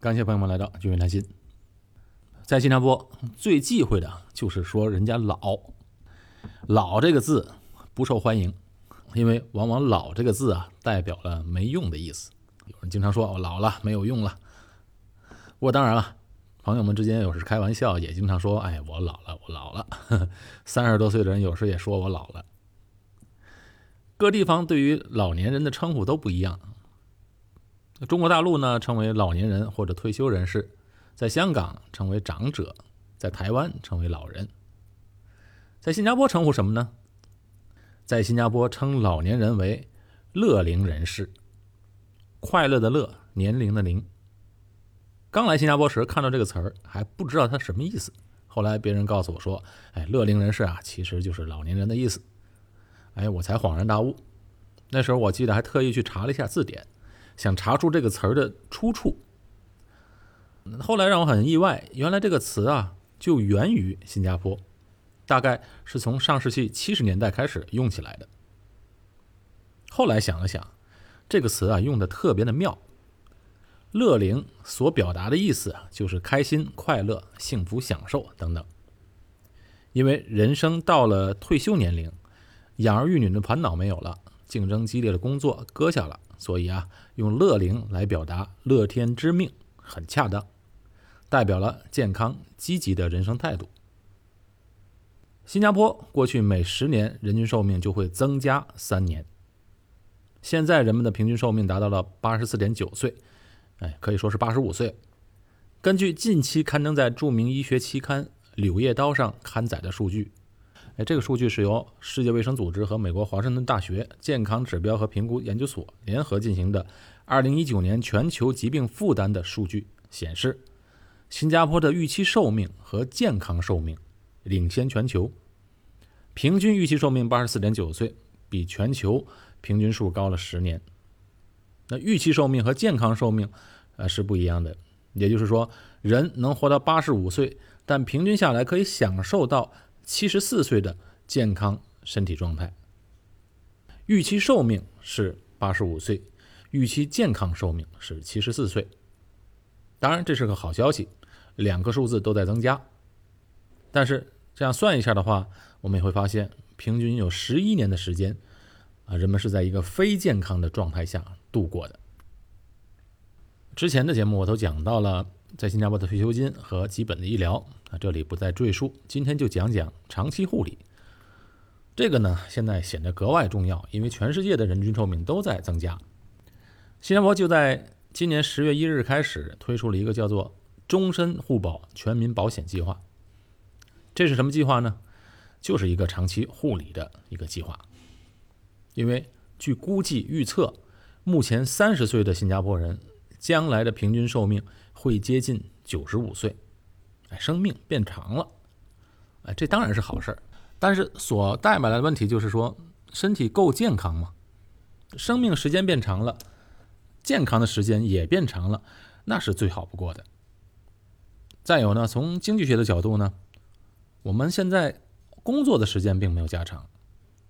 感谢朋友们来到君远谈心。在新加坡最忌讳的就是说人家老，老这个字不受欢迎，因为往往老这个字啊代表了没用的意思。有人经常说我老了没有用了。不过当然了，朋友们之间有时开玩笑，也经常说哎我老了我老了。三十多岁的人有时也说我老了。各地方对于老年人的称呼都不一样。中国大陆呢，称为老年人或者退休人士；在香港称为长者；在台湾称为老人。在新加坡称呼什么呢？在新加坡称老年人为乐龄人士，快乐的乐，年龄的龄。刚来新加坡时看到这个词儿还不知道它什么意思，后来别人告诉我说：“哎，乐龄人士啊，其实就是老年人的意思。”哎，我才恍然大悟。那时候我记得还特意去查了一下字典。想查出这个词儿的出处，后来让我很意外，原来这个词啊就源于新加坡，大概是从上世纪七十年代开始用起来的。后来想了想，这个词啊用的特别的妙，乐龄所表达的意思啊就是开心、快乐、幸福、享受等等。因为人生到了退休年龄，养儿育女的烦恼没有了，竞争激烈的工作搁下了。所以啊，用乐龄来表达乐天知命很恰当，代表了健康积极的人生态度。新加坡过去每十年人均寿命就会增加三年，现在人们的平均寿命达到了八十四点九岁，哎，可以说是八十五岁。根据近期刊登在著名医学期刊《柳叶刀》上刊载的数据。哎，这个数据是由世界卫生组织和美国华盛顿大学健康指标和评估研究所联合进行的2019年全球疾病负担的数据显示，新加坡的预期寿命和健康寿命领先全球，平均预期寿命84.9岁，比全球平均数高了十年。那预期寿命和健康寿命呃是不一样的，也就是说，人能活到85岁，但平均下来可以享受到。七十四岁的健康身体状态，预期寿命是八十五岁，预期健康寿命是七十四岁。当然，这是个好消息，两个数字都在增加。但是这样算一下的话，我们也会发现，平均有十一年的时间，啊，人们是在一个非健康的状态下度过的。之前的节目我都讲到了。在新加坡的退休金和基本的医疗啊，这里不再赘述。今天就讲讲长期护理。这个呢，现在显得格外重要，因为全世界的人均寿命都在增加。新加坡就在今年十月一日开始推出了一个叫做“终身护保全民保险计划”。这是什么计划呢？就是一个长期护理的一个计划。因为据估计预测，目前三十岁的新加坡人将来的平均寿命。会接近九十五岁，哎，生命变长了，哎，这当然是好事儿，但是所带来的问题就是说，身体够健康吗？生命时间变长了，健康的时间也变长了，那是最好不过的。再有呢，从经济学的角度呢，我们现在工作的时间并没有加长，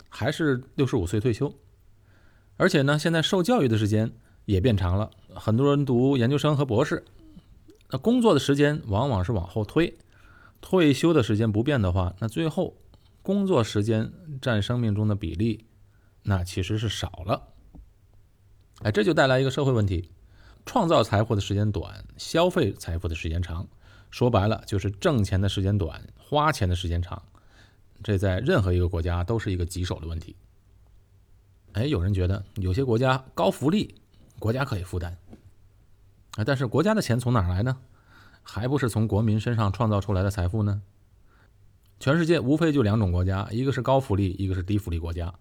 还是六十五岁退休，而且呢，现在受教育的时间也变长了，很多人读研究生和博士。那工作的时间往往是往后推，退休的时间不变的话，那最后工作时间占生命中的比例，那其实是少了。哎，这就带来一个社会问题：创造财富的时间短，消费财富的时间长。说白了，就是挣钱的时间短，花钱的时间长。这在任何一个国家都是一个棘手的问题。哎，有人觉得有些国家高福利，国家可以负担。但是国家的钱从哪儿来呢？还不是从国民身上创造出来的财富呢？全世界无非就两种国家，一个是高福利，一个是低福利国家。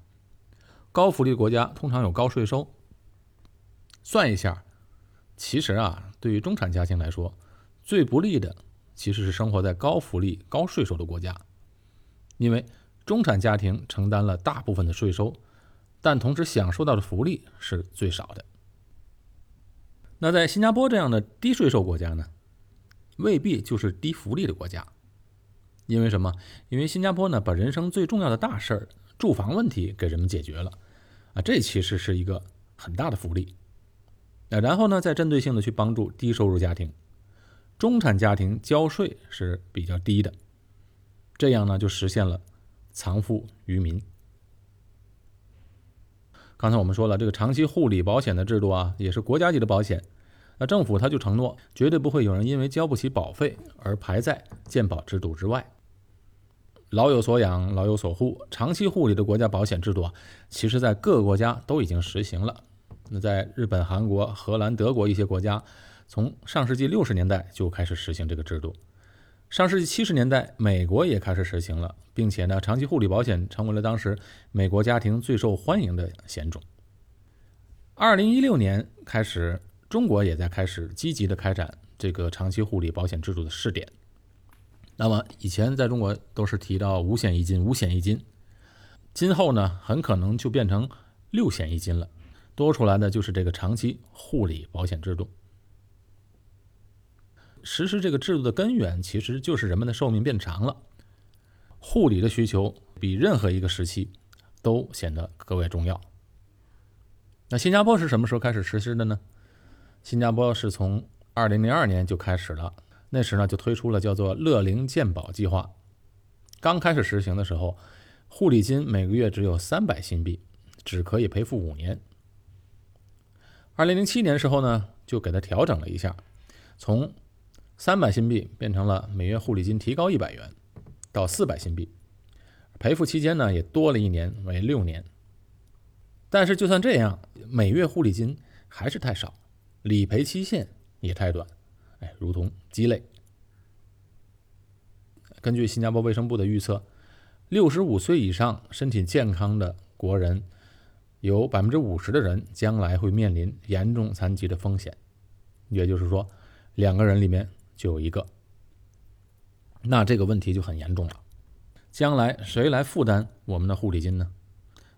高福利国家通常有高税收。算一下，其实啊，对于中产家庭来说，最不利的其实是生活在高福利、高税收的国家，因为中产家庭承担了大部分的税收，但同时享受到的福利是最少的。那在新加坡这样的低税收国家呢，未必就是低福利的国家，因为什么？因为新加坡呢，把人生最重要的大事儿——住房问题给人们解决了，啊，这其实是一个很大的福利。那然后呢，再针对性的去帮助低收入家庭，中产家庭交税是比较低的，这样呢就实现了藏富于民。刚才我们说了，这个长期护理保险的制度啊，也是国家级的保险，那政府他就承诺，绝对不会有人因为交不起保费而排在健保制度之外。老有所养，老有所护，长期护理的国家保险制度啊，其实在各个国家都已经实行了。那在日本、韩国、荷兰、德国一些国家，从上世纪六十年代就开始实行这个制度。上世纪七十年代，美国也开始实行了，并且呢，长期护理保险成为了当时美国家庭最受欢迎的险种。二零一六年开始，中国也在开始积极的开展这个长期护理保险制度的试点。那么以前在中国都是提到五险一金，五险一金，今后呢，很可能就变成六险一金了。多出来的就是这个长期护理保险制度。实施这个制度的根源，其实就是人们的寿命变长了，护理的需求比任何一个时期都显得格外重要。那新加坡是什么时候开始实施的呢？新加坡是从二零零二年就开始了，那时呢就推出了叫做乐龄健保计划。刚开始实行的时候，护理金每个月只有三百新币，只可以赔付五年。二零零七年的时候呢，就给它调整了一下，从三百新币变成了每月护理金提高一百元，到四百新币，赔付期间呢也多了一年为六年。但是就算这样，每月护理金还是太少，理赔期限也太短，哎，如同鸡肋。根据新加坡卫生部的预测，六十五岁以上身体健康的国人。有百分之五十的人将来会面临严重残疾的风险，也就是说，两个人里面就有一个。那这个问题就很严重了，将来谁来负担我们的护理金呢？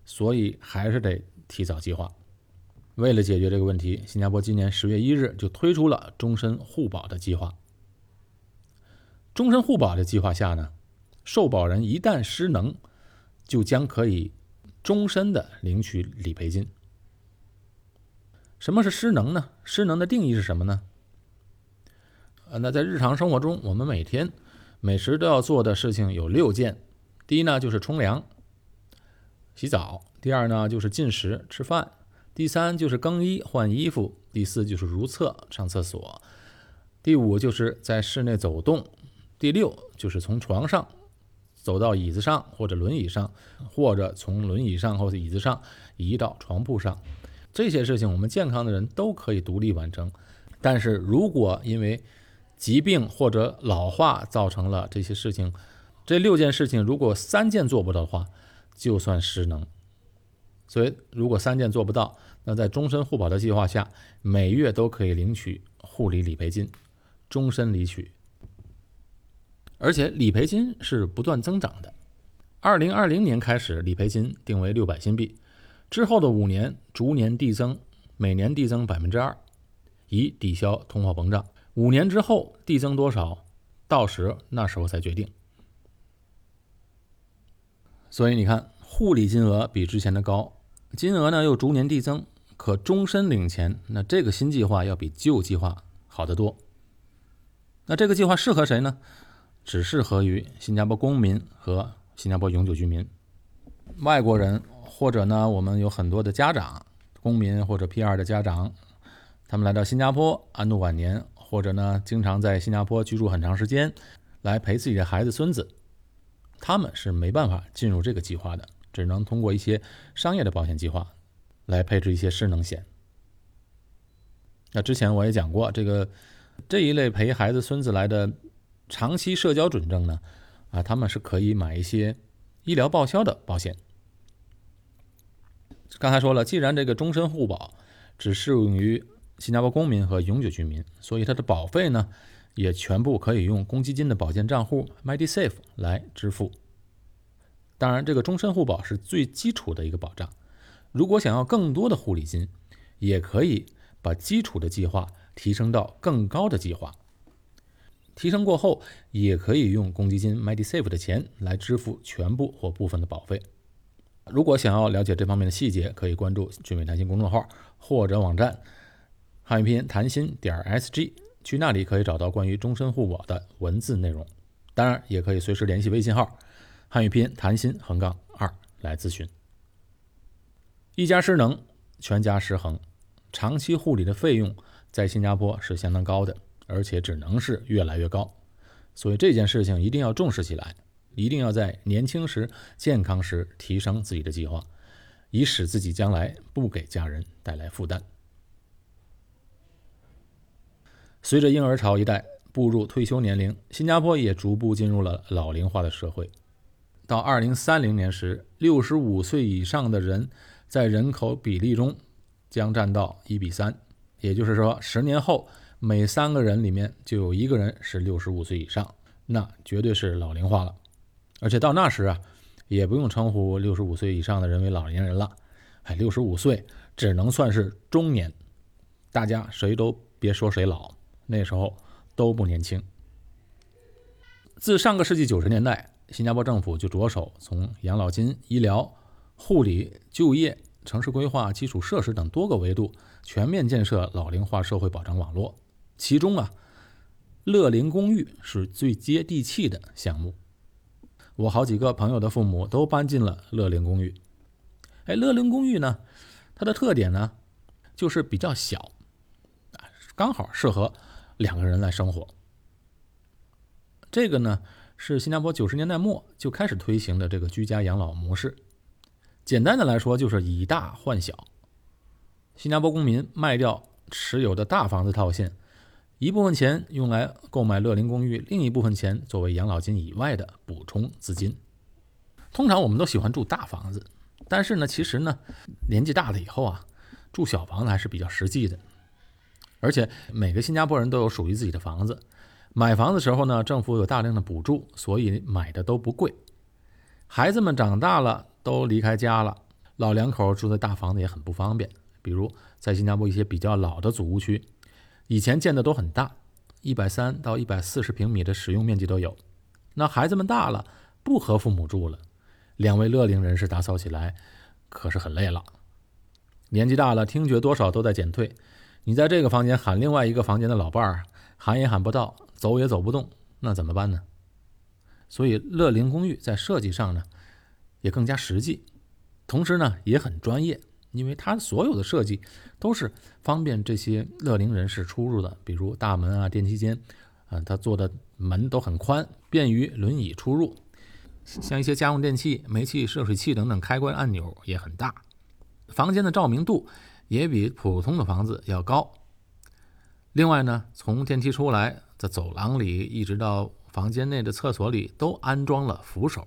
所以还是得提早计划。为了解决这个问题，新加坡今年十月一日就推出了终身护保的计划。终身护保的计划下呢，受保人一旦失能，就将可以。终身的领取理赔金。什么是失能呢？失能的定义是什么呢？呃，那在日常生活中，我们每天每时都要做的事情有六件。第一呢，就是冲凉、洗澡；第二呢，就是进食、吃饭；第三就是更衣、换衣服；第四就是如厕、上厕所；第五就是在室内走动；第六就是从床上。走到椅子上或者轮椅上，或者从轮椅上或者椅子上移到床铺上，这些事情我们健康的人都可以独立完成。但是如果因为疾病或者老化造成了这些事情，这六件事情如果三件做不到的话，就算失能。所以如果三件做不到，那在终身护保的计划下，每月都可以领取护理理赔金，终身领取。而且理赔金是不断增长的，二零二零年开始，理赔金定为六百新币，之后的五年逐年递增，每年递增百分之二，以抵消通货膨胀。五年之后递增多少，到时那时候再决定。所以你看，护理金额比之前的高，金额呢又逐年递增，可终身领钱，那这个新计划要比旧计划好得多。那这个计划适合谁呢？只适合于新加坡公民和新加坡永久居民，外国人或者呢，我们有很多的家长，公民或者 PR 的家长，他们来到新加坡安度晚年，或者呢，经常在新加坡居住很长时间，来陪自己的孩子孙子，他们是没办法进入这个计划的，只能通过一些商业的保险计划来配置一些失能险。那之前我也讲过，这个这一类陪孩子孙子来的。长期社交准证呢，啊，他们是可以买一些医疗报销的保险。刚才说了，既然这个终身护保只适用于新加坡公民和永久居民，所以它的保费呢，也全部可以用公积金的保健账户 MediSafe 来支付。当然，这个终身护保是最基础的一个保障。如果想要更多的护理金，也可以把基础的计划提升到更高的计划。提升过后，也可以用公积金 MediSafe 的钱来支付全部或部分的保费。如果想要了解这方面的细节，可以关注“聚美谈心”公众号或者网站。汉语拼音谈心点 sg，去那里可以找到关于终身护保的文字内容。当然，也可以随时联系微信号汉语拼音谈心横杠二来咨询。一家失能，全家失衡，长期护理的费用在新加坡是相当高的，而且只能是越来越高。所以这件事情一定要重视起来，一定要在年轻时、健康时提升自己的计划，以使自己将来不给家人带来负担。随着婴儿潮一代步入退休年龄，新加坡也逐步进入了老龄化的社会。到二零三零年时，六十五岁以上的人在人口比例中将占到一比三，也就是说，十年后。每三个人里面就有一个人是六十五岁以上，那绝对是老龄化了。而且到那时啊，也不用称呼六十五岁以上的人为老年人了，哎，六十五岁只能算是中年。大家谁都别说谁老，那时候都不年轻。自上个世纪九十年代，新加坡政府就着手从养老金、医疗、护理、就业、城市规划、基础设施等多个维度全面建设老龄化社会保障网络。其中啊，乐龄公寓是最接地气的项目。我好几个朋友的父母都搬进了乐龄公寓。哎，乐龄公寓呢，它的特点呢，就是比较小，啊，刚好适合两个人来生活。这个呢，是新加坡九十年代末就开始推行的这个居家养老模式。简单的来说，就是以大换小。新加坡公民卖掉持有的大房子套现。一部分钱用来购买乐龄公寓，另一部分钱作为养老金以外的补充资金。通常我们都喜欢住大房子，但是呢，其实呢，年纪大了以后啊，住小房子还是比较实际的。而且每个新加坡人都有属于自己的房子，买房子时候呢，政府有大量的补助，所以买的都不贵。孩子们长大了都离开家了，老两口住在大房子也很不方便。比如在新加坡一些比较老的祖屋区。以前建的都很大，一百三到一百四十平米的使用面积都有。那孩子们大了，不和父母住了，两位乐龄人士打扫起来可是很累了。年纪大了，听觉多少都在减退。你在这个房间喊另外一个房间的老伴儿，喊也喊不到，走也走不动，那怎么办呢？所以乐龄公寓在设计上呢，也更加实际，同时呢也很专业。因为它所有的设计都是方便这些乐龄人士出入的，比如大门啊、电梯间，啊，它做的门都很宽，便于轮椅出入。像一些家用电器、煤气、热水器等等开关按钮也很大。房间的照明度也比普通的房子要高。另外呢，从电梯出来，在走廊里一直到房间内的厕所里都安装了扶手，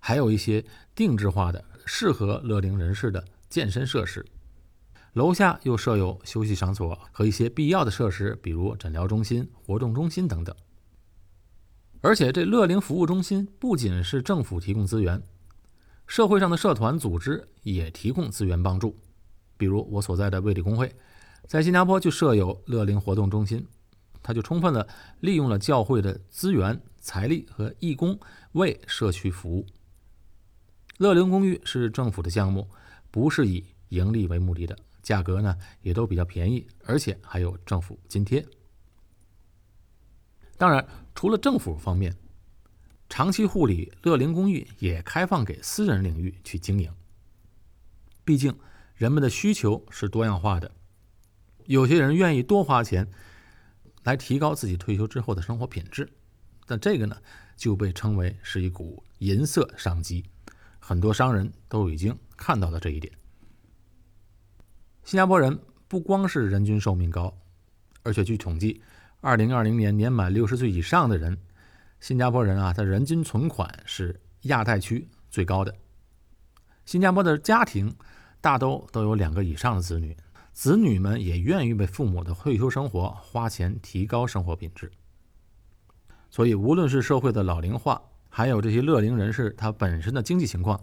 还有一些定制化的适合乐龄人士的。健身设施，楼下又设有休息场所和一些必要的设施，比如诊疗中心、活动中心等等。而且，这乐龄服务中心不仅是政府提供资源，社会上的社团组织也提供资源帮助。比如我所在的卫理公会，在新加坡就设有乐龄活动中心，它就充分的利用了教会的资源、财力和义工为社区服务。乐龄公寓是政府的项目。不是以盈利为目的的，价格呢也都比较便宜，而且还有政府津贴。当然，除了政府方面，长期护理乐龄公寓也开放给私人领域去经营。毕竟人们的需求是多样化的，有些人愿意多花钱来提高自己退休之后的生活品质，但这个呢就被称为是一股银色商机。很多商人都已经看到了这一点。新加坡人不光是人均寿命高，而且据统计，二零二零年年满六十岁以上的人，新加坡人啊，他人均存款是亚太区最高的。新加坡的家庭大都都有两个以上的子女，子女们也愿意为父母的退休生活花钱，提高生活品质。所以，无论是社会的老龄化，还有这些乐龄人士，他本身的经济情况，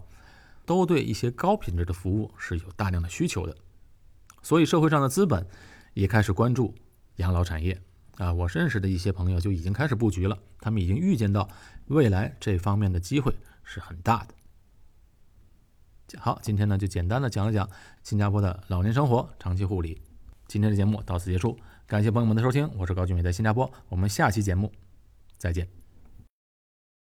都对一些高品质的服务是有大量的需求的，所以社会上的资本也开始关注养老产业啊。我认识的一些朋友就已经开始布局了，他们已经预见到未来这方面的机会是很大的。好，今天呢就简单的讲一讲新加坡的老年生活、长期护理。今天的节目到此结束，感谢朋友们的收听，我是高俊伟，在新加坡，我们下期节目再见。